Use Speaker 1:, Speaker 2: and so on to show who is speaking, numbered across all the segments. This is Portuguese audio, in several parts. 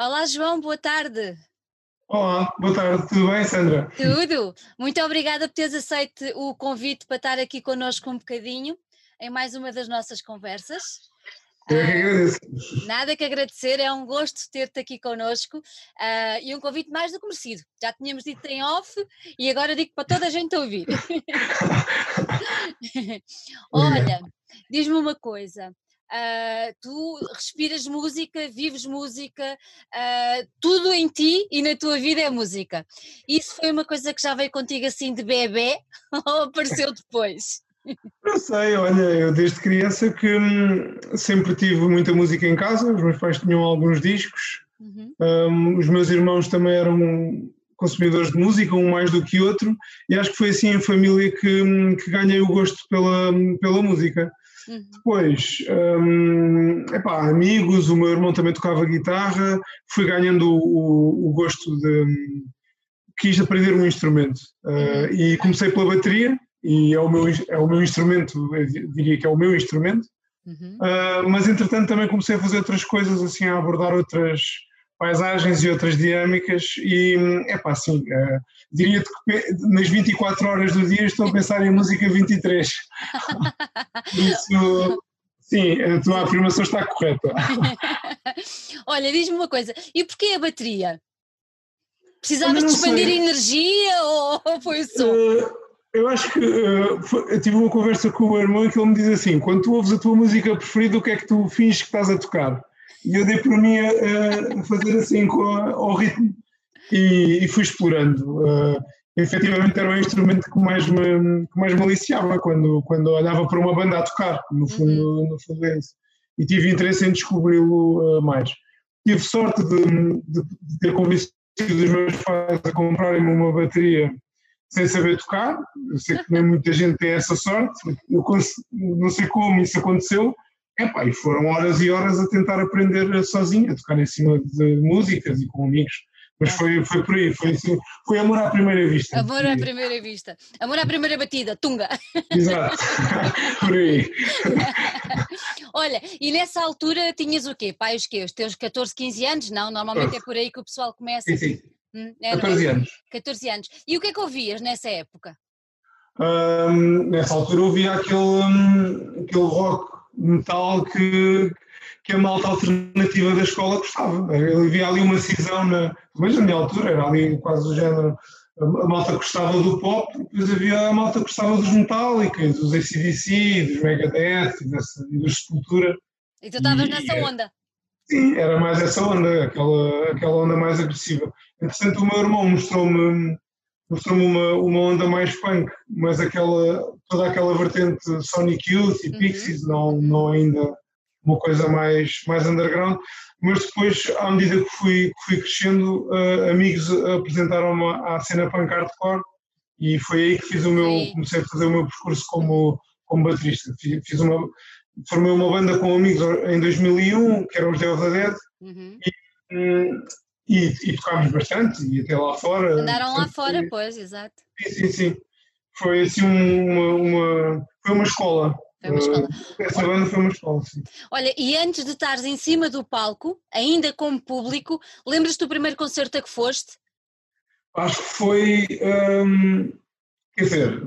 Speaker 1: Olá, João, boa tarde.
Speaker 2: Olá, boa tarde, tudo bem, Sandra?
Speaker 1: Tudo. Muito obrigada por teres aceito o convite para estar aqui connosco um bocadinho em mais uma das nossas conversas.
Speaker 2: Eu que agradeço.
Speaker 1: Nada que agradecer, é um gosto ter-te aqui connosco uh, e um convite mais do que merecido. Já tínhamos dito em off e agora digo para toda a gente ouvir. Olha, diz-me uma coisa. Uh, tu respiras música, vives música, uh, tudo em ti e na tua vida é música. Isso foi uma coisa que já veio contigo assim de bebê ou apareceu depois?
Speaker 2: Não sei, olha, eu desde criança que hum, sempre tive muita música em casa, os meus pais tinham alguns discos, uhum. um, os meus irmãos também eram consumidores de música, um mais do que outro, e acho que foi assim em família que, hum, que ganhei o gosto pela, pela música. Uhum. Depois, um, epá, amigos, o meu irmão também tocava guitarra, fui ganhando o, o gosto de. quis aprender um instrumento. Uh, e comecei pela bateria, e é o meu, é o meu instrumento, diria que é o meu instrumento. Uhum. Uh, mas entretanto também comecei a fazer outras coisas, assim, a abordar outras paisagens e outras dinâmicas e é pá, assim, uh, diria-te que nas 24 horas do dia estou a pensar em música 23. Isso, sim, a tua afirmação está correta.
Speaker 1: Olha, diz-me uma coisa, e porquê a bateria? Precisavas de expandir sei. energia ou foi o som? Uh,
Speaker 2: eu acho que uh, foi, eu tive uma conversa com o meu irmão e que ele me diz assim: quando tu ouves a tua música preferida, o que é que tu finges que estás a tocar? E eu dei por mim a, a fazer assim com ao ritmo e, e fui explorando. Uh, efetivamente era o instrumento que mais me, que mais me aliciava quando, quando olhava para uma banda a tocar, no fundo, uhum. no fundo é isso. E tive interesse em descobri-lo uh, mais. Tive sorte de, de, de ter convencido os meus pais a comprarem-me uma bateria sem saber tocar. Eu sei que nem muita gente tem essa sorte. Eu não sei como isso aconteceu, Epá, e foram horas e horas a tentar aprender sozinho, a tocar em cima de músicas e com amigos. Mas foi, foi por aí, foi, assim, foi amor à primeira vista.
Speaker 1: Amor à primeira vista. Amor à primeira batida, tunga.
Speaker 2: Exato, por aí.
Speaker 1: Olha, e nessa altura tinhas o quê? Pai, os quê? Os teus 14, 15 anos? Não, normalmente é por aí que o pessoal começa.
Speaker 2: Sim, sim. Hum, 14 anos.
Speaker 1: 14 anos. E o que é que ouvias nessa época?
Speaker 2: Nessa altura ouvia aquele, um, aquele rock metal que, que a malta alternativa da escola gostava. Havia ali uma cisão, na, mas na minha altura era ali quase o género. A malta gostava do pop, depois havia a malta que gostava dos Metallica, dos ACDC, dos Megadeth e, dessa, e dos Sepultura.
Speaker 1: E tu estavas nessa onda?
Speaker 2: Sim, era mais essa onda, aquela, aquela onda mais agressiva. Entretanto, o meu irmão mostrou-me mostrou-me uma, uma onda mais punk, mas aquela, toda aquela vertente Sonic Youth e uhum. Pixies, não, não ainda uma coisa mais, mais underground, mas depois, à medida que fui, que fui crescendo, uh, amigos apresentaram-me à cena punk hardcore e foi aí que fiz o meu, comecei a fazer o meu percurso como, como baterista. Fiz, fiz uma, formei uma banda com amigos em 2001, que eram os of the Dead, uhum. e, hum, e, e tocámos bastante, e até lá fora.
Speaker 1: Andaram lá fora, pois, exato.
Speaker 2: Sim, sim, sim. Foi assim uma, uma, foi uma escola.
Speaker 1: Foi uma escola.
Speaker 2: Uh, essa banda foi uma escola, sim.
Speaker 1: Olha, e antes de estares em cima do palco, ainda como público, lembras-te do primeiro concerto a que foste?
Speaker 2: Acho que foi. Um, quer dizer,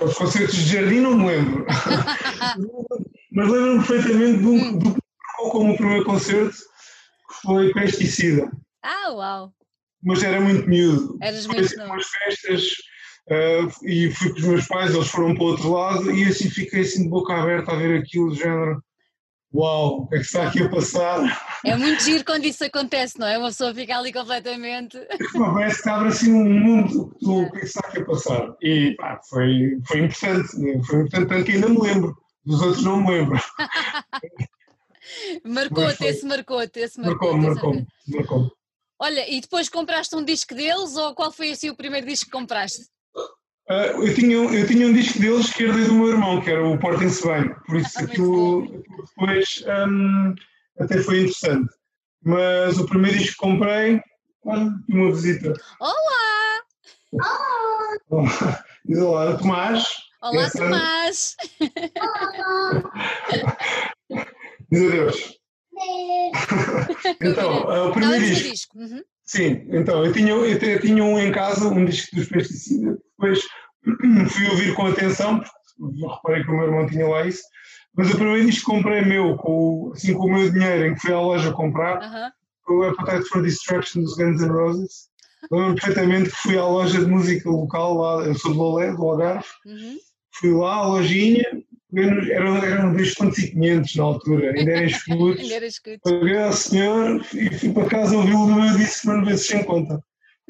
Speaker 2: os concertos de jardim não me lembro. Mas lembro-me perfeitamente do, hum. do, do como o primeiro concerto, que foi Pesticida.
Speaker 1: Ah, uau!
Speaker 2: Mas era muito miúdo.
Speaker 1: Eras muito
Speaker 2: assim, umas festas uh, e fui com os meus pais, eles foram para o outro lado e assim fiquei assim de boca aberta a ver aquilo, de género. Uau, o que é que está aqui a passar?
Speaker 1: É muito giro quando isso acontece, não é? Uma pessoa fica ali completamente.
Speaker 2: Parece que abre assim um mundo do o que é que está aqui a passar. E pá, foi, foi importante, foi importante, tanto que ainda me lembro. Dos outros não me lembro.
Speaker 1: marcou-te, esse marcou-te, esse
Speaker 2: marcou-te. Marcou-me, marcou-me.
Speaker 1: Olha, e depois compraste um disco deles ou qual foi assim o primeiro disco que compraste?
Speaker 2: Uh, eu, tinha, eu tinha um disco deles que era do meu irmão, que era o Portem-se Bem, por isso ah, aquilo, depois um, até foi interessante. Mas o primeiro disco que comprei, olha, uma visita.
Speaker 1: Olá!
Speaker 2: Olá! Olá, Tomás.
Speaker 1: Olá, Tomás!
Speaker 2: Diz adeus. Então, o primeiro disco. disco. Uhum. Sim, então, eu tinha, eu tinha um em casa, um disco dos pesticidas, depois fui ouvir com atenção, porque reparei que o meu irmão tinha lá isso, mas o primeiro disco que comprei meu, com, assim, com o meu dinheiro, em que fui à loja comprar, uh -huh. foi o Appetite for Destruction dos Guns N' Roses. Lembro perfeitamente que fui à loja de música local, lá, eu sou de Lolé, do Algarve, uh -huh. fui lá à lojinha, eram, eram 2 contos e 500 na altura, ainda era escudos. ainda era escudos. Paguei ao senhor e fui para casa ouvi-lo no meu disco para não se sem conta.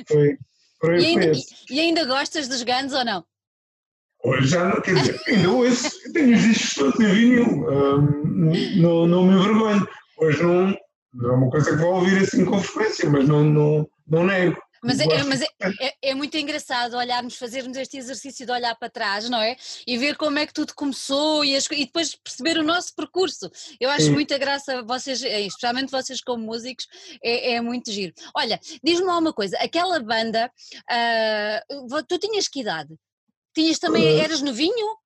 Speaker 2: Foi,
Speaker 1: foi, e, ainda, e, e ainda gostas dos Guns ou não?
Speaker 2: Hoje já não, quer dizer, ainda ouço, tenho os discos todos em vinil, um, não, não me envergonho. Hoje não, não é uma coisa que vou ouvir assim com frequência, mas não, não, não nego.
Speaker 1: Mas, é, mas é, é, é, muito engraçado olharmos, fazermos este exercício de olhar para trás, não é? E ver como é que tudo começou e, as, e depois perceber o nosso percurso. Eu acho Sim. muita graça, vocês, eh, especialmente vocês como músicos, é, é muito giro. Olha, diz-me lá uma coisa, aquela banda, uh, tu tinhas que idade? Tinhas também, uh, eras novinho?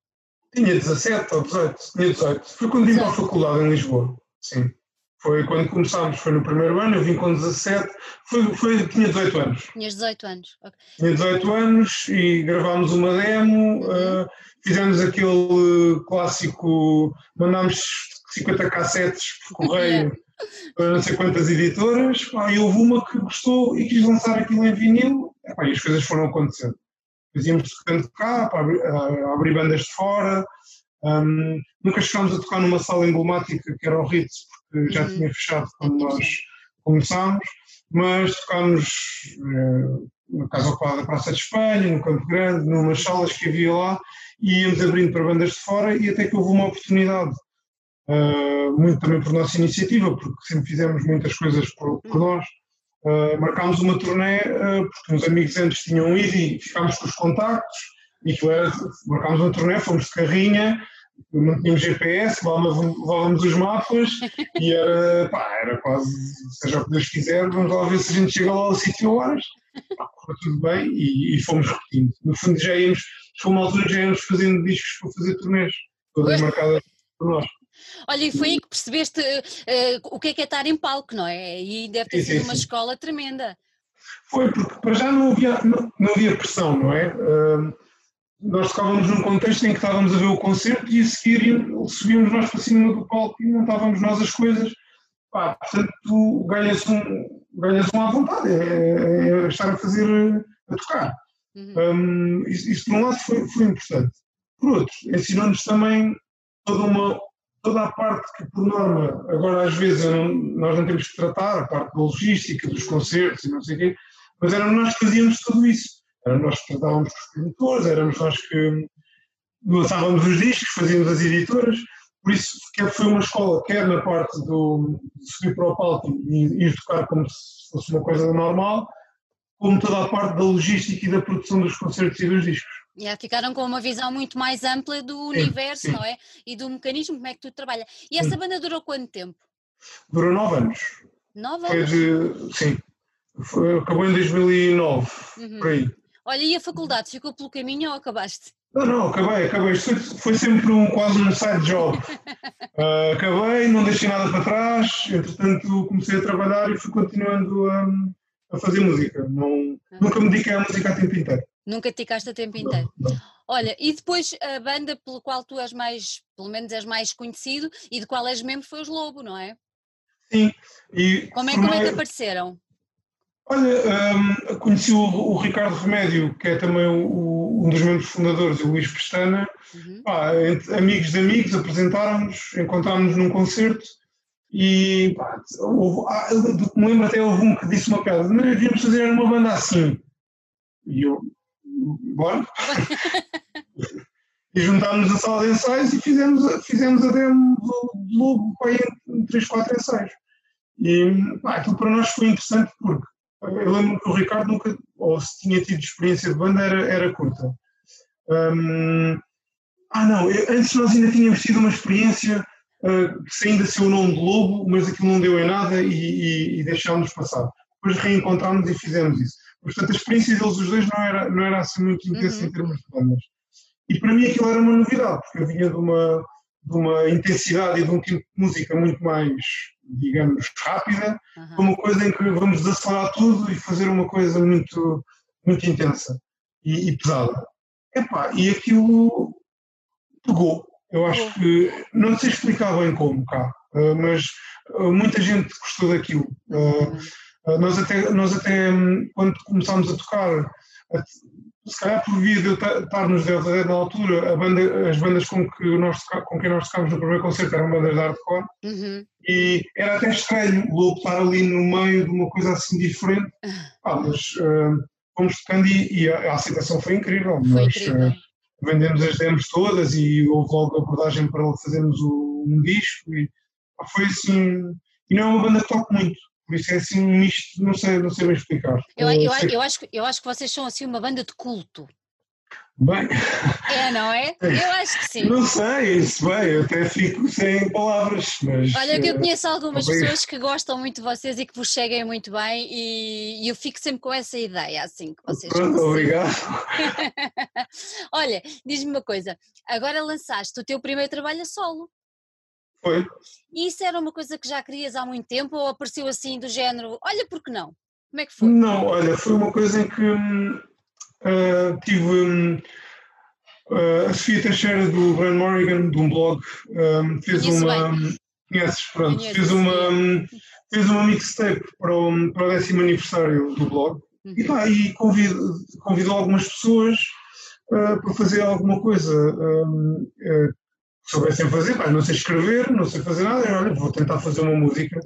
Speaker 2: Tinha 17 ou 18, tinha 18. Foi quando vim para a faculdade em Lisboa, sim. Foi quando começámos, foi no primeiro ano, eu vim com 17, foi, foi, tinha 18 anos.
Speaker 1: Tinhas 18 anos,
Speaker 2: okay. Tinha 18 anos e gravámos uma demo, uh, fizemos aquele clássico, mandámos 50 cassetes por correio para não sei quantas editoras, pá, e houve uma que gostou e quis lançar aquilo em vinil, pá, e as coisas foram acontecendo. Fazíamos tocando cá, para abrir, abrir bandas de fora, um, nunca chegámos a tocar numa sala emblemática que era o Ritz, porque já uhum. tinha fechado quando nós começámos, mas tocámos na Casa Ocupada da Praça de Espanha, no Campo Grande, numas salas que havia lá, e íamos abrindo para bandas de fora, e até que houve uma oportunidade, uh, muito também por nossa iniciativa, porque sempre fizemos muitas coisas por, por nós. Uh, marcámos uma turnê porque uns amigos antes tinham ido e ficámos com os contactos e que era, marcámos uma turnê, fomos de carrinha, não tínhamos GPS, levávamos os mapas e era, pá, era quase, seja o que Deus quiser, vamos lá ver se a gente chega lá ao sítio horas. Correu tudo bem e, e, fomos repetindo. No fundo já íamos, foi uma altura já íamos fazendo discos para fazer turnês, todas marcadas por nós.
Speaker 1: Olha, e foi aí que percebeste uh, o que é que é estar em palco, não é? E deve ter sim, sido sim, uma sim. escola tremenda.
Speaker 2: Foi, porque para já não havia, não, não havia pressão, não é? Uh, nós tocávamos num contexto em que estávamos a ver o concerto e a seguir subíamos nós para cima do palco e montávamos nós as coisas. Pá, portanto, ganha-se um, ganha um à vontade, é, é, é, estar a fazer, a tocar. Uhum. Um, isso, isso, por um lado, foi, foi importante. Por outro, ensinou-nos também toda uma toda a parte que, por norma, agora às vezes não, nós não temos que tratar, a parte da logística, dos concertos e não sei o quê, mas éramos nós que fazíamos tudo isso. Nós que tratávamos os produtores, éramos nós que lançávamos os discos, fazíamos as editoras, por isso quer foi uma escola, quer na parte do, de subir para o palco e ir tocar como se fosse uma coisa normal, como toda a parte da logística e da produção dos concertos e dos discos.
Speaker 1: Yeah, ficaram com uma visão muito mais ampla do sim, universo, sim. não é? E do mecanismo, como é que tu trabalha. E essa sim. banda durou quanto tempo?
Speaker 2: Durou nove anos.
Speaker 1: Nove anos?
Speaker 2: De, sim. Foi, acabou em 2009, uhum. por aí.
Speaker 1: Olha, e a faculdade ficou pelo caminho ou acabaste?
Speaker 2: Não, não, acabei, acabei. Foi, foi sempre um, quase um side job. Uh, acabei, não deixei nada para trás, entretanto comecei a trabalhar e fui continuando a, a fazer música. Não, ah. Nunca me dediquei à música a tempo inteiro.
Speaker 1: Nunca te dedicaste a tempo inteiro? Não, não. Olha, e depois a banda pelo qual tu és mais, pelo menos és mais conhecido e de qual és membro foi os Lobo, não é?
Speaker 2: Sim.
Speaker 1: E como, é, como é que apareceram?
Speaker 2: Olha, um, conheci o, o, Ricardo Remédio, que é também o, um dos membros fundadores, e o Luís Pestana. Uhum. Pá, amigos de amigos, apresentámos-nos, encontrámos-nos num concerto e pá, houve, ah, me lembro até houve um que disse uma piada, não devíamos fazer uma banda assim. E eu, bora. e juntámos a sala de ensaios e fizemos, fizemos a demo do, do Lobo em 3, 4 ensaios. E pá, aquilo para nós foi interessante porque eu lembro que o Ricardo nunca, ou se tinha tido experiência de banda, era, era curta. Um, ah, não, antes nós ainda tínhamos tido uma experiência uh, que ainda ser o nome de Lobo, mas aquilo não deu em nada e, e, e deixámos passar. Depois reencontrámos e fizemos isso. Portanto, a experiência deles os dois não era, não era assim muito intensa uhum. em termos de bandas. E para mim aquilo era uma novidade, porque eu vinha de uma, de uma intensidade e de um tipo de música muito mais, digamos, rápida, uhum. uma coisa em que vamos desacelerar tudo e fazer uma coisa muito, muito intensa e, e pesada. Epá, e aquilo pegou. Eu acho que, não sei explicar bem como cá, eh, mas eh, muita gente gostou daquilo. Eh, nós até, nós até hum, quando começámos a tocar, se calhar por via de eu estar nos Delta na altura, banda, as bandas com, que nós, com quem nós tocámos no primeiro concerto eram bandas de hardcore uhum. e era até estranho o Lobo estar ali no meio de uma coisa assim diferente. Ah, mas uh, fomos tocando e, e a, a, aceitação foi incrível.
Speaker 1: Foi nós, incrível. Uh,
Speaker 2: vendemos as demos todas e houve logo abordagem para fazermos o, um disco e ah, foi assim. E não é uma banda que toca muito. Por isso é assim um misto, não sei, não sei bem explicar.
Speaker 1: Eu, eu, eu, acho, eu acho que vocês são assim uma banda de culto.
Speaker 2: Bem.
Speaker 1: É, não é? Eu acho que sim.
Speaker 2: Não sei, isso bem, eu até fico sem palavras. Mas,
Speaker 1: Olha, que eu eh, conheço algumas pessoas que gostam muito de vocês e que vos seguem muito bem e, eu fico sempre com essa ideia, assim, que vocês
Speaker 2: Pronto, assim. obrigado.
Speaker 1: Olha, diz-me uma coisa, agora lançaste o teu primeiro trabalho a solo.
Speaker 2: Foi.
Speaker 1: E isso era uma coisa que já querias há muito tempo ou apareceu assim do género, olha, por que não? Como é que foi?
Speaker 2: Não, olha, foi uma coisa em que uh, tive uh, a Sofia Teixeira do Brian Morrigan, de um blog, um, fez Conheço uma. Bem. Conheces, pronto, Conheço, fez uma, fez uma mixtape para o, para o décimo aniversário do blog uhum. e, pá, e convidou, convidou algumas pessoas uh, para fazer alguma coisa uh, soubessem fazer, pá, não sei escrever, não sei fazer nada, olha, vou tentar fazer uma música.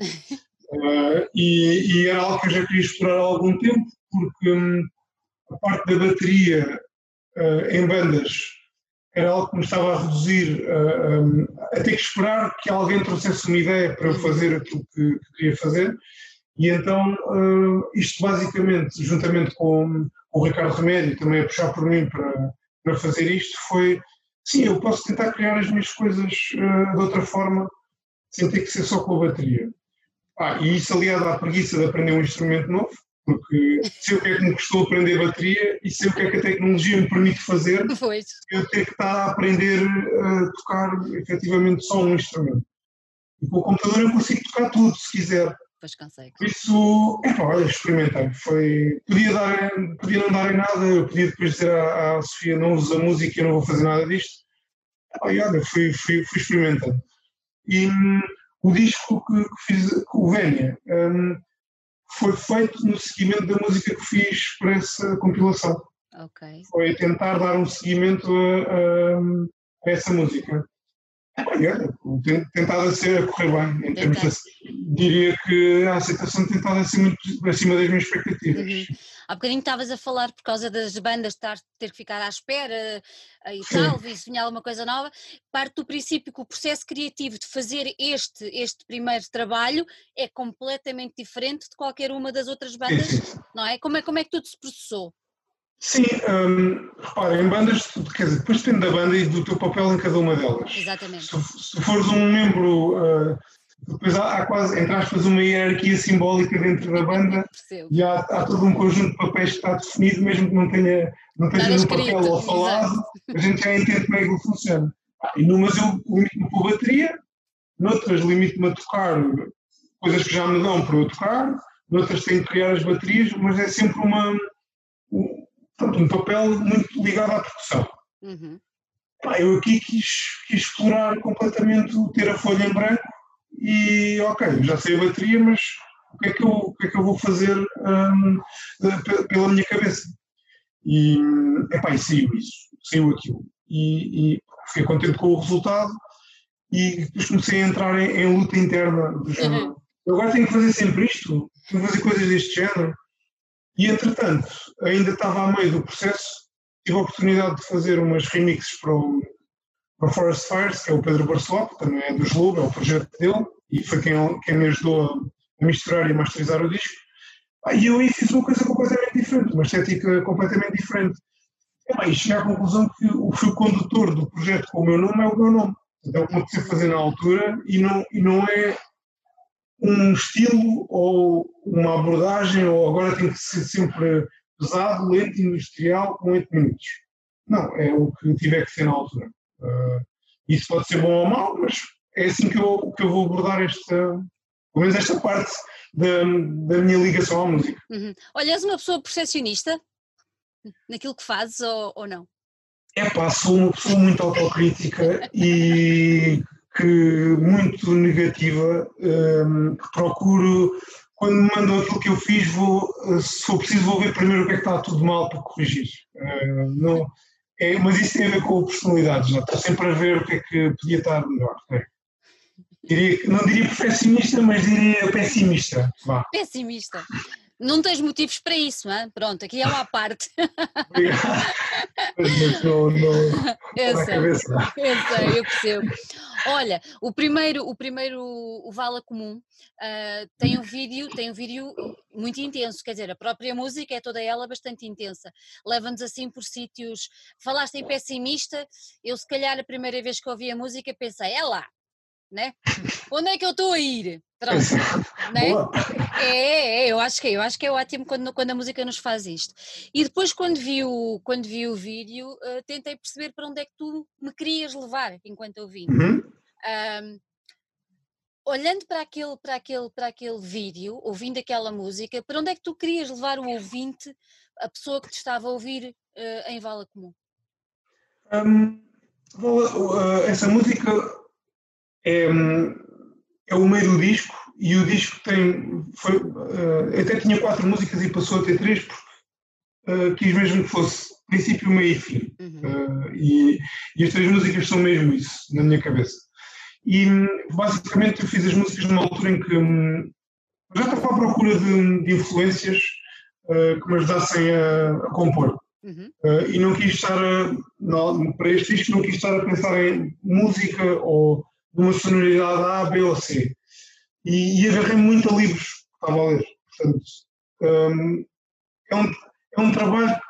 Speaker 2: Uh, e, e, era algo que eu já queria explorar há algum tempo, porque um, a parte da bateria uh, em bandas era algo que me estava a reduzir, uh, um, a ter que esperar que alguém trouxesse uma ideia para eu fazer aquilo que, que queria fazer. E então, isto basicamente, juntamente com, com o Ricardo Remédio, também a puxar por mim para, para fazer isto, foi sim, eu posso tentar criar as minhas coisas uh, de outra forma, sem ter que ser só com a bateria. Ah, e isso aliado à preguiça de aprender um instrumento novo, porque sei o que é que me custou aprender bateria e sei o que é que a tecnologia me permite fazer,
Speaker 1: pois.
Speaker 2: eu tenho que estar a aprender a tocar efetivamente só um instrumento. E com o computador eu consigo tocar tudo, se quiser.
Speaker 1: Pois consegue.
Speaker 2: Por isso, é pá, olha, experimentei. Foi, podia, dar, podia não dar em nada, eu podia depois dizer à, à Sofia: não usa música, eu não vou fazer nada disto. E olha, fui, fui, fui experimentando. E hum, o disco que, que fiz, o Vénia, hum, foi feito no seguimento da música que fiz para essa compilação.
Speaker 1: Okay.
Speaker 2: Foi tentar dar um seguimento a, a, a essa música. Olha, tentado a ser a correr bem, em termos de, diria que a aceitação tentada a ser muito acima das minhas expectativas. Uhum.
Speaker 1: Há bocadinho estavas a falar por causa das bandas estar, ter que ficar à espera eh, e Sim. tal, e sonhar alguma coisa nova, parte do princípio que o processo criativo de fazer este, este primeiro trabalho é completamente diferente de qualquer uma das outras bandas, Sim. não é? Como, é? como é que tudo se processou?
Speaker 2: Sim, um, repara, em bandas, quer dizer, depois depende da banda e do teu papel em cada uma delas.
Speaker 1: Exatamente.
Speaker 2: Se, se fores um membro, uh, depois há, há, quase, entre aspas, uma hierarquia simbólica dentro da banda e há, há, todo um conjunto de papéis que está definido, mesmo que não tenha, não tenha no papel ou falado, a gente já entende como é que ele funciona. Ah, e numas eu limito-me com a bateria, noutras limito-me a tocar coisas que já me dão para eu tocar, noutras tenho que criar as baterias, mas é sempre uma portanto, um papel muito ligado à percussão. Uhum. eu aqui quis, quis, explorar completamente, ter a folha em branco e, ok, já sei a bateria, mas o que é que eu, o que é que eu vou fazer um, pela minha cabeça? E, epá, e saiu isso, saiu aquilo. E, e fiquei contente com o resultado e depois comecei a entrar em, em luta interna do género. Uhum. Eu agora tenho que fazer sempre isto, tenho que fazer coisas deste género. E entretanto, ainda estava a meio do processo, tive a oportunidade de fazer umas remixes para o, para o Forest Fires, que é o Pedro Barceló, que também é do Slobo, é o projeto dele, e foi quem, quem me ajudou a misturar e masterizar o disco. Ah, e eu aí fiz uma coisa completamente diferente, uma estética completamente diferente. E cheguei à conclusão que o fio condutor do projeto com o meu nome é o meu nome. Então, é o que me fazer na altura e não, e não é um estilo ou uma abordagem, ou agora tem que ser sempre pesado, lento, industrial, com 8 minutos. Não, é o que tiver que ser na altura. Uh, Isso pode ser bom ou mau, mas é assim que eu, que eu vou abordar esta, pelo menos esta parte da, da minha ligação à música.
Speaker 1: Uhum. Olha, és uma pessoa perfeccionista naquilo que fazes ou, ou não?
Speaker 2: É pá, sou uma pessoa muito autocrítica e que muito negativa, um, que procuro, quando me mandam aquilo que eu fiz, vou, se for preciso, vou ver primeiro o que é que está tudo mal para corrigir. Uh, não, é, mas isso tem a ver com a personalidade, já estou sempre a ver o que é que podia estar melhor. É. Diria, não diria perfeccionista, mas diria pessimista. Vá.
Speaker 1: Pessimista. Não tens motivos para isso, não é? Pronto, aqui é uma parte.
Speaker 2: Obrigado. Mas não, não,
Speaker 1: eu, sei, eu sei, eu percebo. Olha, o primeiro, o primeiro, o Vala Comum, uh, tem um vídeo, tem um vídeo muito intenso, quer dizer, a própria música é toda ela bastante intensa, leva-nos assim por sítios, falaste em pessimista, eu se calhar a primeira vez que ouvi a música pensei, é lá, né? Onde é que eu estou a ir? Pronto, né? É, é, eu acho que é, eu acho que é ótimo quando, quando a música nos faz isto. E depois quando vi o, quando vi o vídeo, uh, tentei perceber para onde é que tu me querias levar enquanto eu vi. Uhum. Um, olhando para aquele, para, aquele, para aquele vídeo, ouvindo aquela música, para onde é que tu querias levar o ouvinte, a pessoa que te estava a ouvir uh, em Vala Comum?
Speaker 2: Um, uh, essa música é, é o meio do disco e o disco tem. Foi, uh, até tinha quatro músicas e passou a ter três porque uh, quis mesmo que fosse princípio, meio e fim. Uhum. Uh, e, e, as três músicas são mesmo isso, na minha cabeça. E basicamente eu fiz as músicas numa altura em que um, já estava à procura de, de influências que me ajudassem a, a compor. Uhum. e não quis estar a, não, para este disco não quis estar a pensar em música ou de uma sonoridade A, B ou C. E, e agarrei muito a livros que estava a ler. Portanto, um, é, um, é um trabalho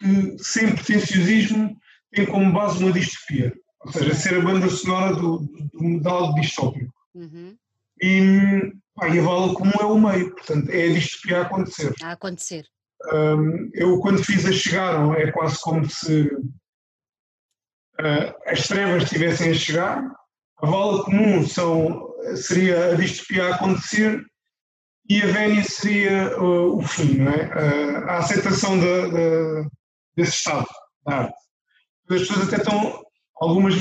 Speaker 2: que, sem pretenciosismo, tem como base uma distopia. Ou seja, ser a banda sonora do, do, de algo distópico. Uhum. E, pá, e a vala comum é o meio, portanto, é a distopia a acontecer.
Speaker 1: A acontecer.
Speaker 2: Um, eu, quando fiz a Chegaram, é quase como se uh, as trevas estivessem a chegar a vala comum são, seria a distopia a acontecer e a vénia seria uh, o fim, não é? Uh, a aceitação de, de, desse estado da arte. As pessoas até estão, algumas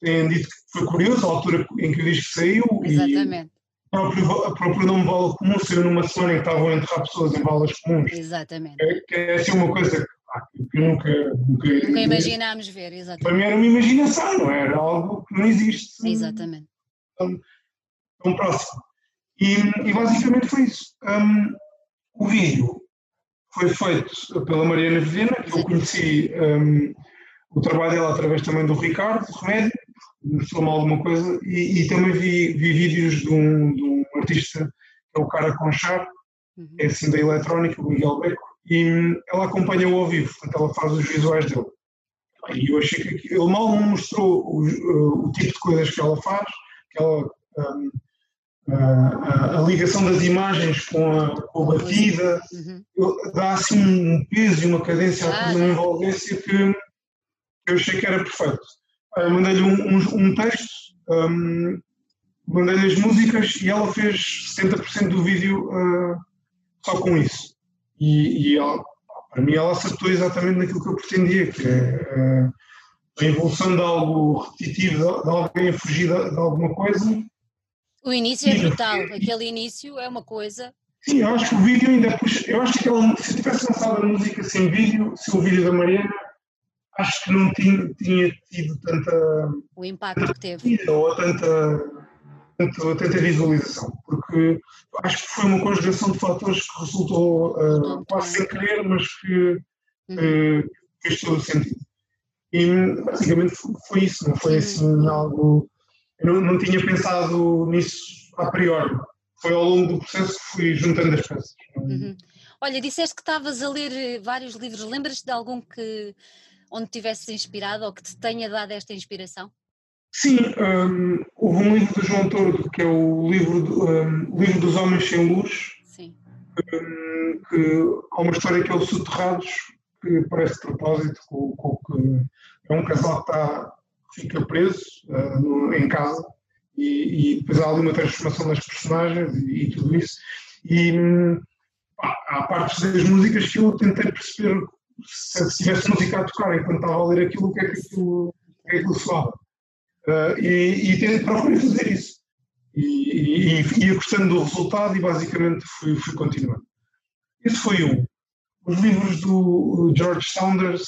Speaker 2: têm dito que foi curioso a altura em que o disco saiu
Speaker 1: Exatamente. e
Speaker 2: o próprio, o próprio nome vala comum saiu numa semana em que estavam a enterrar pessoas em valas comuns.
Speaker 1: Exatamente.
Speaker 2: É, que é assim uma coisa que nunca,
Speaker 1: nunca, nunca imaginámos ver, exatamente.
Speaker 2: Para mim era uma imaginação, não era algo que não existe.
Speaker 1: Exatamente.
Speaker 2: Tão, tão próximo. E, e, basicamente foi isso. Um, o vídeo foi feito pela Mariana Vedena, que eu conheci um, o trabalho dela através também do Ricardo Remédio, mostrou-me alguma coisa, e, e também vi, vi, vídeos de um, de um, artista que é o Cara Conchar, uhum. é assim da eletrónica, o Miguel Beco, e ela acompanha-o ao vivo, portanto ela faz os visuais dele. E eu achei que ele mal me mostrou o, o, tipo de coisas que ela faz, que ela, um, a, a, ligação das imagens com a, com a batida, uhum. dá assim um peso e uma cadência ah, uma envolvência que eu achei que era perfeito. Mandei-lhe um, um, um, texto, um, mandei-lhe as músicas e ela fez 70% do vídeo uh, só com isso. E, e ela, para mim ela acertou exatamente naquilo que eu pretendia, que é uh, a evolução de algo repetitivo, de, alguém a fugir de, de alguma coisa.
Speaker 1: O início é brutal, aquele início é uma coisa.
Speaker 2: Sim, eu acho que o vídeo ainda puxa. Eu acho que ela, se tivesse lançado a música sem vídeo, sem o vídeo da Mariana, acho que não tinha, tinha tido tanta.
Speaker 1: O impacto que teve.
Speaker 2: Ou tanta tanta, tanta visualização, porque acho que foi uma conjugação de fatores que resultou uh, quase sem querer, mas que uh, fez todo o sentido. E basicamente foi isso, não foi assim algo. Eu não, não tinha pensado nisso a priori. Foi ao longo do processo que fui juntando as peças.
Speaker 1: Uhum. Olha, disseste que estavas a ler eh, vários livros. Lembras-te de algum que onde tivesses inspirado ou que te tenha dado esta inspiração?
Speaker 2: Sim, um, houve um livro do João Tordo, que é o livro, do, um, livro dos Homens Sem Luz. Um, que há uma história que é o Soterrados, que parece de propósito, com, com, que é um casal que está fica preso uh, no, em casa e, e, depois há ali uma transformação das personagens e, e tudo isso. E pá, há partes das músicas que eu tentei perceber se, se tivesse música a tocar enquanto estava a ler aquilo, o que é que aquilo, o que é que aquilo soava. Uh, e, e procurei fazer isso. E, e, ia gostando do resultado e basicamente fui, fui continuando. Esse foi um. Os livros do George Saunders,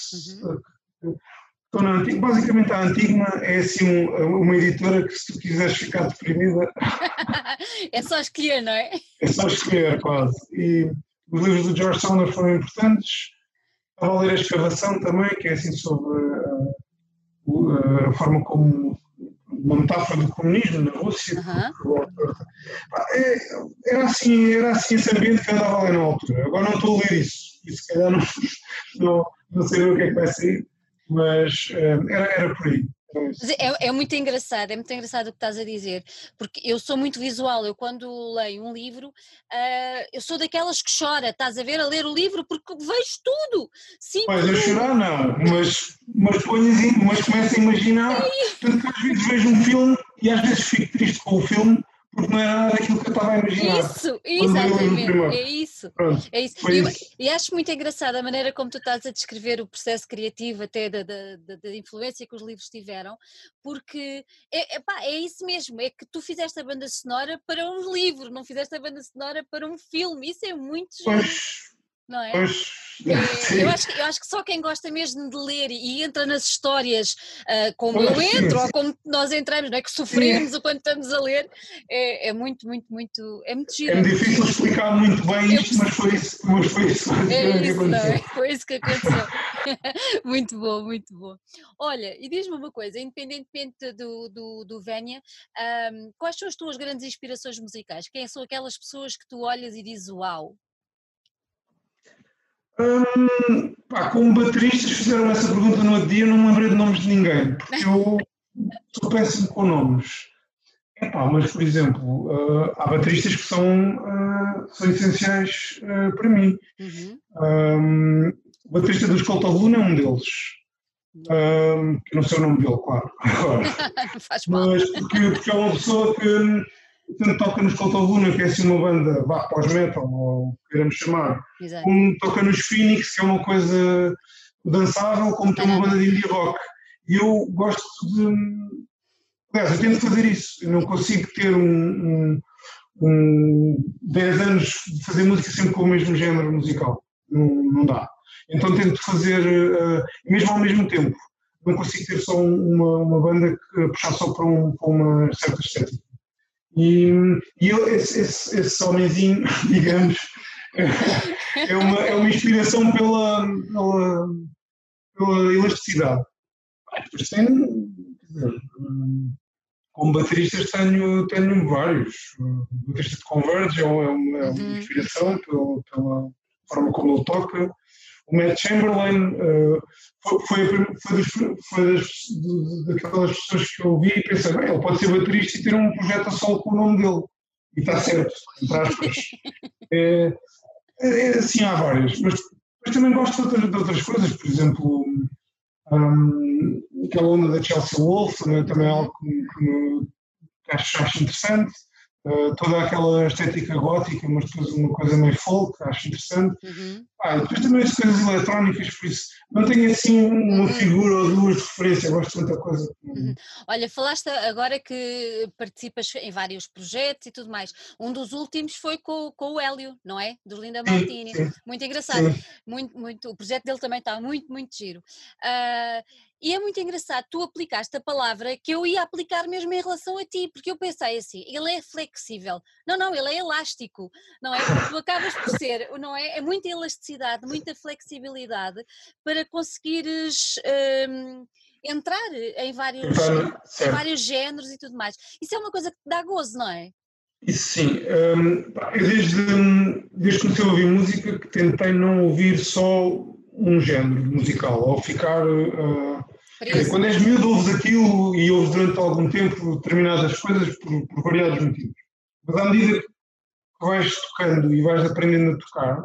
Speaker 2: uhum. estão na Antigma. Basicamente, a Antigma é assim um, uma editora que, se tu quiseres ficar deprimida.
Speaker 1: é só escolher, não é?
Speaker 2: É só escolher, quase. E os livros do George Saunders foram importantes. Estava a ler a escavação também, que é assim sobre a, a forma como uma metáfora do comunismo na Rússia. Uhum. Era, assim, era assim esse ambiente que andava ali na altura. Agora não estou a ler isso, e se calhar não, não, não sei o que é que vai sair, mas eh, era, era por aí.
Speaker 1: É, é, muito engraçado, é muito engraçado o que estás a dizer, porque eu sou muito visual, eu quando leio um livro, uh, eu sou daquelas que chora, estás a ver, a ler o livro porque vejo tudo.
Speaker 2: Sim, mas a chorar não, mas, mas, mas começo a imaginar, tanto que às vezes vejo um filme e às vezes fico triste com o filme porque não era nada daquilo que eu estava a imaginar.
Speaker 1: Isso, exatamente, é isso. Pronto, é isso. E, isso. e, acho muito engraçada a maneira como tu estás a descrever o processo criativo até da, da, da, da influência que os livros tiveram, porque é, epá, é isso mesmo, é que tu fizeste a banda sonora para um livro, não fizeste a banda sonora para um filme, isso é muito...
Speaker 2: Pois,
Speaker 1: não é? Pois, é, eu, acho, eu acho que só quem gosta mesmo de ler e entra nas histórias uh, como eu entro ou como nós entramos, não é? Que sofremos quando estamos a ler, é, é, muito, muito, muito, é muito giro.
Speaker 2: É difícil explicar muito bem isto, mas foi isso, mas foi isso,
Speaker 1: é isso não é? Foi isso que aconteceu. muito bom, muito bom. Olha, e diz-me uma coisa, independentemente do, do, do Vénia, um, quais são as tuas grandes inspirações musicais? Quem são aquelas pessoas que tu olhas e dizes uau?
Speaker 2: Hum, pá, como bateristas fizeram essa pergunta no outro dia, não me lembrei de nomes de ninguém, porque eu sou péssimo com nomes. Epá, mas, por exemplo, uh, há bateristas que são, uh, são essenciais uh, para mim. Uhum. Um, o baterista do Escolta Luna é um deles. Um, que não sei o nome dele, claro.
Speaker 1: Faz mal.
Speaker 2: Mas porque, porque é uma pessoa que tanto toca nos Cult Luna, que é assim uma banda vá pós-metal, ou queremos chamar, Exato. como toca nos Phoenix, que é uma coisa dançável, como tem uma banda de indie rock. E eu gosto de. Aliás, eu tento fazer isso. Eu não consigo ter um, um, um 10 anos de fazer música sempre com o mesmo género musical. Não, não dá. Então tento fazer, uh, mesmo ao mesmo tempo. Não consigo ter só uma, uma banda que puxar só para, um, para uma certa estética. E, e esse, esse, esse homenzinho, digamos, é uma, é uma inspiração pela, pela, pela elasticidade. Depois tenho, dizer, como bateristas tenho, tenho vários. O baterista de Converge é uma, é uma uhum. inspiração pela, pela forma como ele toca. O Matt Chamberlain uh, foi, foi, foi, das, foi das, daquelas pessoas que eu vi e pensei, bem, ele pode ser baterista e ter um projeto a solo com o nome dele. E está certo, entre aspas. É, é, assim, há várias. Mas, mas também gosto de outras, de outras coisas, por exemplo, um, aquela onda da Chelsea Wolf, também é algo que, que, que acho, acho interessante. Uh, toda aquela estética gótica, mas depois uma coisa meio folk, acho interessante. Uhum. Ah, depois também as coisas eletrónicas, por isso não tenho assim uma uhum. figura ou duas de referência, gosto de muita coisa.
Speaker 1: Uhum. Olha, falaste agora que participas em vários projetos e tudo mais. Um dos últimos foi com, com o Hélio, não é? Do Linda Martini. Sim, sim. Muito engraçado. Sim. Muito, muito, o projeto dele também está muito, muito giro. Uh, e é muito engraçado, tu aplicaste a palavra que eu ia aplicar mesmo em relação a ti, porque eu pensei assim, ele é flexível. Não, não, ele é elástico, não é? Porque tu acabas por ser, não é? É muita elasticidade, muita flexibilidade para conseguires um, entrar em vários, em vários géneros e tudo mais. Isso é uma coisa que te dá gozo, não é?
Speaker 2: Isso sim. Um, desde, desde que comecei a ouvir música que tentei não ouvir só um género musical, ou ficar... Uh, quando és miúdo, ouves aquilo e ouves durante algum tempo determinadas coisas por, por variados motivos. Mas à medida que vais tocando e vais aprendendo a tocar,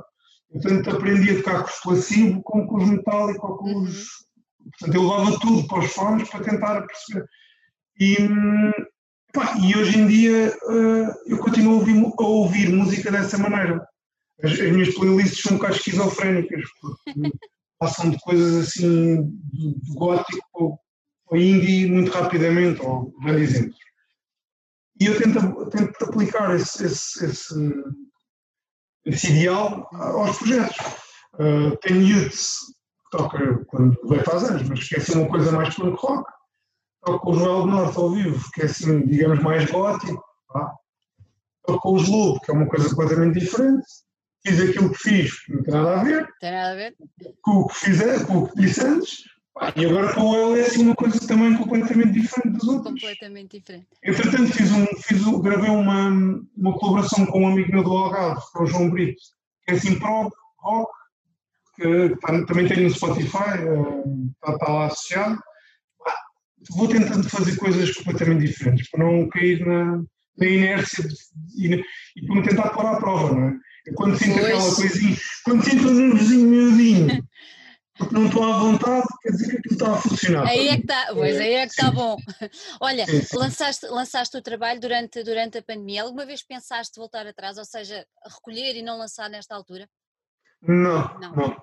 Speaker 2: eu tanto aprendi a tocar com os placebo como com os metálicos com os. portanto, eu levava tudo para os fones para tentar perceber. E, pá, e hoje em dia uh, eu continuo a ouvir, a ouvir, música dessa maneira. As, as minhas playlists são um bocado esquizofrénicas, porque passam de coisas assim, do, gótico para indie muito rapidamente, ou grandes exemplos. E eu tento, tento aplicar esse, esse, esse, esse ideal aos projetos. Uh, tenho youths que toca quando vai faz anos, mas que é assim uma coisa mais punk rock. Toco o Joel do Norte ao vivo, que é assim, digamos, mais gótico. Tá? Toco os Lobo, que é uma coisa completamente diferente. Fiz aquilo que fiz, não tem nada a ver.
Speaker 1: Tem nada a ver.
Speaker 2: Com o que fiz, com o que disse antes e agora com ele é assim uma coisa também completamente diferente dos outros.
Speaker 1: Completamente diferente.
Speaker 2: Entretanto, fiz um, fiz um, gravei uma, uma colaboração com um amigo meu do Algarve, que é o João Brito, que é assim prog, rock, que tá, também tem no Spotify, está uh, tá lá associado. Vou tentando fazer coisas completamente diferentes, para não cair na, na inércia de, e, e para me tentar pôr à prova, não é? Quando sinto pois. aquela coisinha, quando sinto um vizinho miudinho porque não estou à vontade, quer dizer que aquilo está a funcionar.
Speaker 1: Aí é que está, pois aí é que está bom. Olha, sim, sim. Lançaste, lançaste o trabalho durante, durante a pandemia. Alguma vez pensaste voltar atrás, ou seja, recolher e não lançar nesta altura?
Speaker 2: Não, não. não.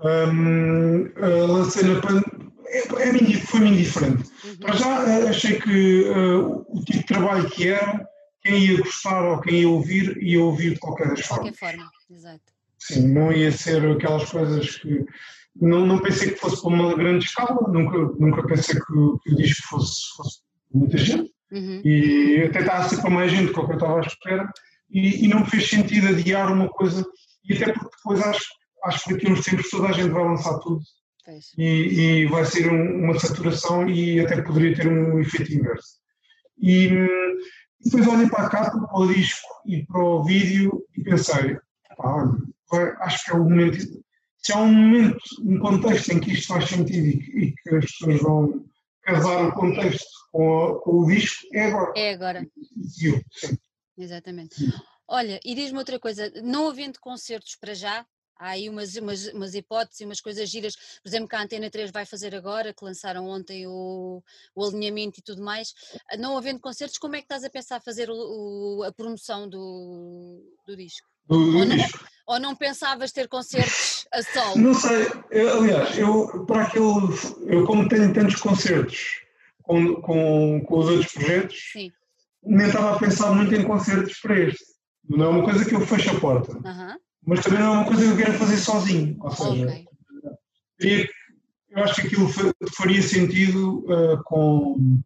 Speaker 2: Um, uh, lancei na pandemia. É, é, foi-me indiferente. Uhum. Mas já uh, achei que uh, o tipo de trabalho que era, quem ia gostar ou quem ia ouvir, ia ouvir de qualquer das.
Speaker 1: De qualquer forma, exato.
Speaker 2: Sim, não ia ser aquelas coisas que não, não pensei que fosse para uma grande escala, nunca, nunca pensei que, que o disco fosse, fosse muita gente. Uhum. E até estava a ser para mais gente do que eu estava à espera. E, e, não me fez sentido adiar uma coisa. E até porque depois acho, acho que daqui a uns tempos toda a gente vai lançar tudo. E, e, vai ser um, uma saturação e até poderia ter um efeito inverso. E, depois olhei para a capa, para o disco e para o vídeo e pensei, pá, acho que é o momento se há um momento, um contexto em que isto faz sentido e, que as pessoas vão casar o contexto com, com o disco, é agora.
Speaker 1: É agora.
Speaker 2: Eu, sim.
Speaker 1: Exatamente. Sim. Olha, e diz-me outra coisa, não havendo concertos para já, há aí umas, umas, umas hipóteses, umas coisas giras, por exemplo, que a Antena 3 vai fazer agora, que lançaram ontem o, o alinhamento e tudo mais, não havendo concertos, como é que estás a pensar fazer o, o, a promoção do, do disco?
Speaker 2: Do,
Speaker 1: ou,
Speaker 2: não,
Speaker 1: ou, não, pensavas ter concertos a solo?
Speaker 2: Não sei, eu, aliás, eu para aquilo, eu como tenho tantos concertos com, com, com os outros projetos, Sim. nem estava a pensar muito em concertos para este. Não é uma coisa que eu fecho a porta. Mas também não é uma coisa que eu quero fazer sozinho. Ou seja, okay. eu acho que aquilo faria sentido uh, com,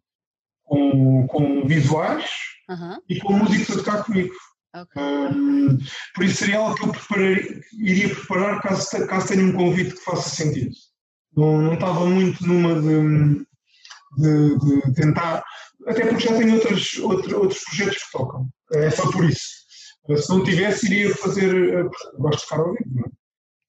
Speaker 2: com, com visuais uh -huh. e com músicos a tocar comigo. Okay. Um, por isso seria algo que eu iria preparar caso, caso tenha um convite que faça sentido. Não, não estava muito numa de, de, de tentar, até porque já tenho outros, outros, outros projetos que tocam. É só por isso. Se não tivesse, iria fazer. Gosto de ficar ao vivo,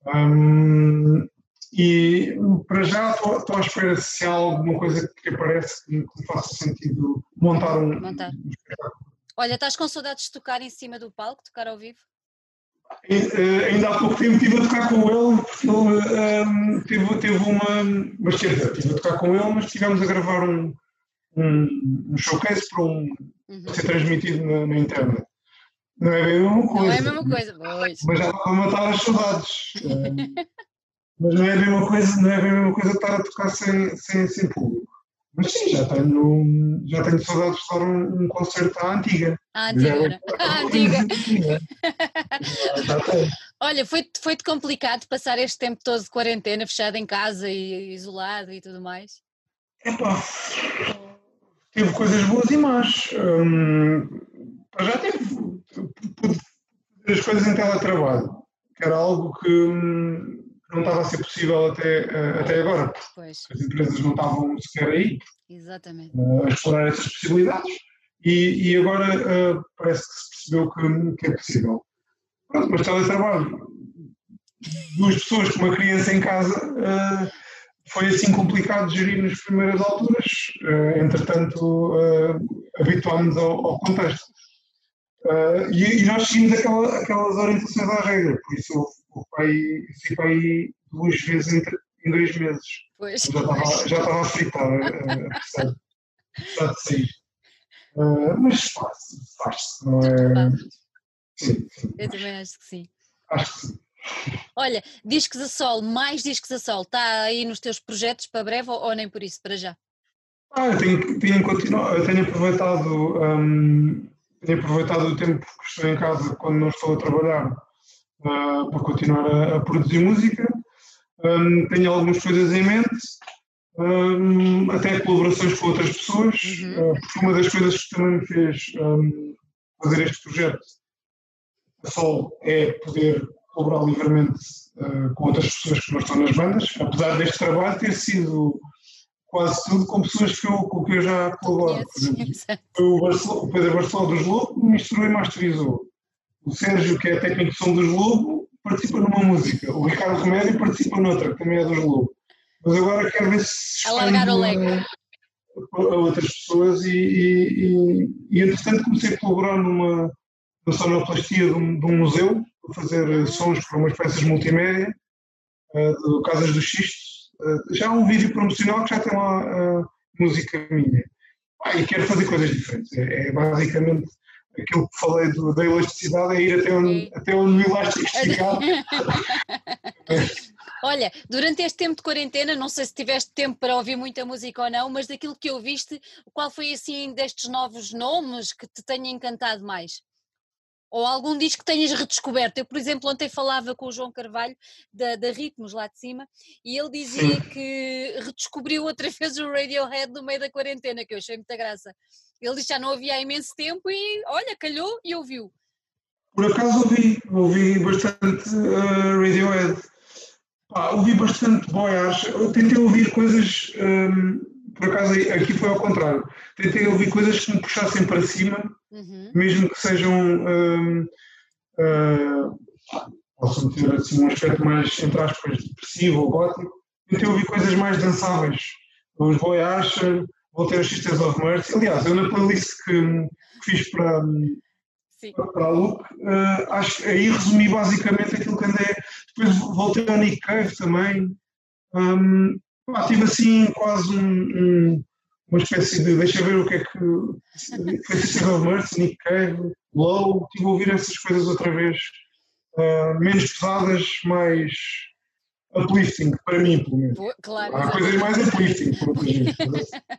Speaker 2: é? um, e para já estou à espera se há alguma coisa que aparece que me faça sentido montar um, montar. espetáculo.
Speaker 1: Olha, estás com saudades de tocar em cima do palco, tocar ao vivo?
Speaker 2: Uh, ainda há pouco tempo estive a tocar com ele, porque ele um, teve, teve uma. Mas dizer, estive a tocar com ele, mas estivemos a gravar um, um, um showcase para, um, uhum. ser transmitido na, na, internet. Não é a mesma coisa.
Speaker 1: Não é a mesma coisa, pois.
Speaker 2: Mas já estava a matar as saudades. mas não é a mesma coisa, não é a mesma coisa estar a tocar sem, sem, sem público. Mas sim, já tenho, já tenho saudades de dar um, um concerto à antiga.
Speaker 1: À antiga. À antiga. Olha, foi-te foi complicado passar este tempo todo de quarentena, fechado em casa e isolado e tudo mais?
Speaker 2: Epá, teve coisas boas e más. Hum, já teve, pude fazer as coisas em teletrabalho, que era algo que hum, não estava a ser possível até, eh, até agora,
Speaker 1: pois.
Speaker 2: as empresas não estavam sequer aí
Speaker 1: Exatamente.
Speaker 2: a explorar essas possibilidades e, e agora uh, parece que se percebeu que, que é possível. Pronto, mas teletrabalho, duas pessoas com uma criança em casa, uh, foi assim complicado de gerir nas primeiras alturas, uh, entretanto habituámos ao, ao contexto. E, e, nós seguimos aquela, aquelas orientações à regra, por isso fui para aí duas vezes entre, em dois meses. Pois. Já estava, já estava a fritar a, a, de sair. Uh, mas faz-se, não é?
Speaker 1: Sim, sim. Eu também acho que sim.
Speaker 2: Acho que sim.
Speaker 1: Olha, discos a sol, mais discos a sol, está aí nos teus projetos para breve ou, ou nem por isso, para já?
Speaker 2: Ah, eu tenho, tenho, continuado, eu tenho aproveitado, um, tenho aproveitado o tempo que estou em casa quando não estou a trabalhar uh, para continuar a, a produzir música. Um, tenho algumas coisas em mente, um, até colaborações com outras pessoas, uhum. uh, porque uma das coisas que também me fez um, fazer este projeto a Sol é poder colaborar livremente uh, com outras pessoas que não estão nas bandas, apesar deste trabalho ter sido quase tudo com pessoas que eu, com que eu já colaboro. o, o Pedro Barceló dos Lobo misturou e masterizou. O Sérgio, que é técnico de som dos Lobo, participa numa música. O Ricardo Remédio participa noutra, que também é dos Lobo. Mas agora quero ver se.
Speaker 1: Alargar o leque.
Speaker 2: A, a outras pessoas e, e, e, e, entretanto, comecei a colaborar numa, numa sonoplastia de um, de um museu, a fazer sons para umas peças multimédia, uh, de Casas do Xisto já há um vídeo promocional que já tem lá uh, música minha. Ah, e quero fazer coisas diferentes. É, é basicamente aquilo que falei do, da elasticidade, é ir até onde, até onde o elástico esticar.
Speaker 1: Olha, durante este tempo de quarentena, não sei se tiveste tempo para ouvir muita música ou não, mas daquilo que ouviste, qual foi assim destes novos nomes que te tenha encantado mais? Ou algum disco que tenhas redescoberto. Eu, por exemplo, ontem falava com o João Carvalho da, da Ritmos lá de cima e ele dizia Sim. que redescobriu outra vez o Radiohead no meio da quarentena, que eu achei muita graça. Ele disse já não havia há imenso tempo e olha, calhou e ouviu.
Speaker 2: Por acaso ouvi, ouvi bastante uh, Radiohead. Pá, ouvi bastante Boyage. Eu tentei ouvir coisas, um, por acaso aqui foi ao contrário. Tentei ouvir coisas que me puxassem para cima uhum. mesmo que sejam. Um, uh, possam ter assim, um aspecto mais, entre aspas, depressivo ou gótico. Tentei ouvir coisas mais dançáveis. Os Voyage, vou ter os Sisters of Mercy. Aliás, eu na playlist que, que fiz para, Sim. para a Look, uh, acho, aí resumi basicamente aquilo que andei. Depois voltei ao Nick Cave também. Um, pá, tive assim quase um, um uma espécie de deixa ver o que é que foi Cecil Mertz, Nick Cave, Low, estive a ouvir essas coisas outra vez, uh, menos pesadas, mais uplifting, para mim, pelo menos.
Speaker 1: Claro,
Speaker 2: Há coisas mais uplifting, por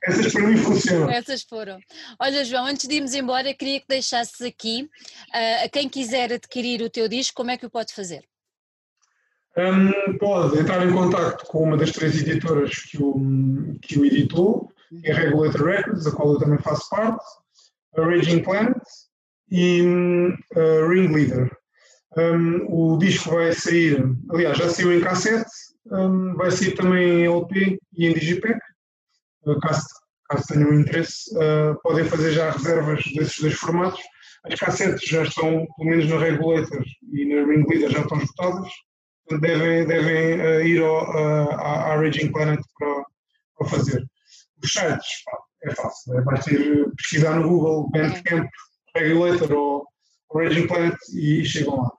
Speaker 2: Essas para mim funcionam.
Speaker 1: Essas foram. Olha, João, antes de irmos embora, queria que deixasses aqui uh, a quem quiser adquirir o teu disco, como é que o pode fazer?
Speaker 2: Um, pode entrar em contato com uma das três editoras que o, que o editou, que é a Regulator Records, da qual eu também faço parte, a Raging Planet e a Ringleader. Um, o disco vai sair, aliás, já saiu em cassete, um, vai sair também em LP e em Digipack. Uh, caso, caso tenham interesse, uh, podem fazer já reservas desses dois formatos. As cassetes já estão, pelo menos na Regulator e na Ringleader, já estão esgotadas. Devem, devem uh, ir ao, à, à Raging Planet para, para fazer. Os sites, é fácil, é, basta ir pesquisar no Google Bandcamp, Regulator ou, Raging Planet e chegam lá.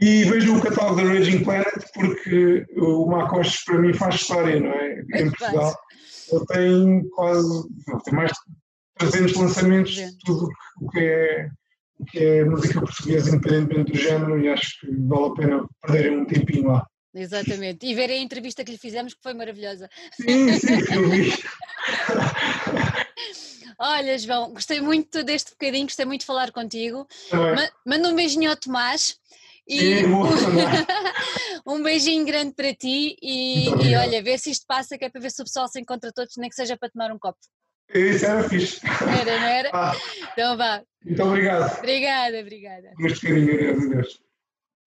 Speaker 2: E vejam o catálogo da Raging Planet porque o Macos para mim faz história, não é? é em Portugal. Ele tem quase, tem mais de 300 lançamentos, tudo o que é, o que é música portuguesa, independentemente do género, e acho que vale a pena perderem um tempinho lá.
Speaker 1: Exatamente. E verem a entrevista que lhe fizemos, que foi maravilhosa.
Speaker 2: Sim, sim, eu vi.
Speaker 1: Olha, João, gostei muito deste bocadinho, gostei muito de falar contigo. É. Manda um beijinho ao Tomás.
Speaker 2: E Sim,
Speaker 1: um beijinho grande para ti e, e, olha, vê se isto passa, que é para ver se o pessoal se encontra todos, nem que seja para tomar um copo.
Speaker 2: Isso era fixe.
Speaker 1: Era, não era? Ah. Então vá.
Speaker 2: Muito obrigado.
Speaker 1: Obrigada, obrigada.
Speaker 2: Muito carinho, adeus, adeus.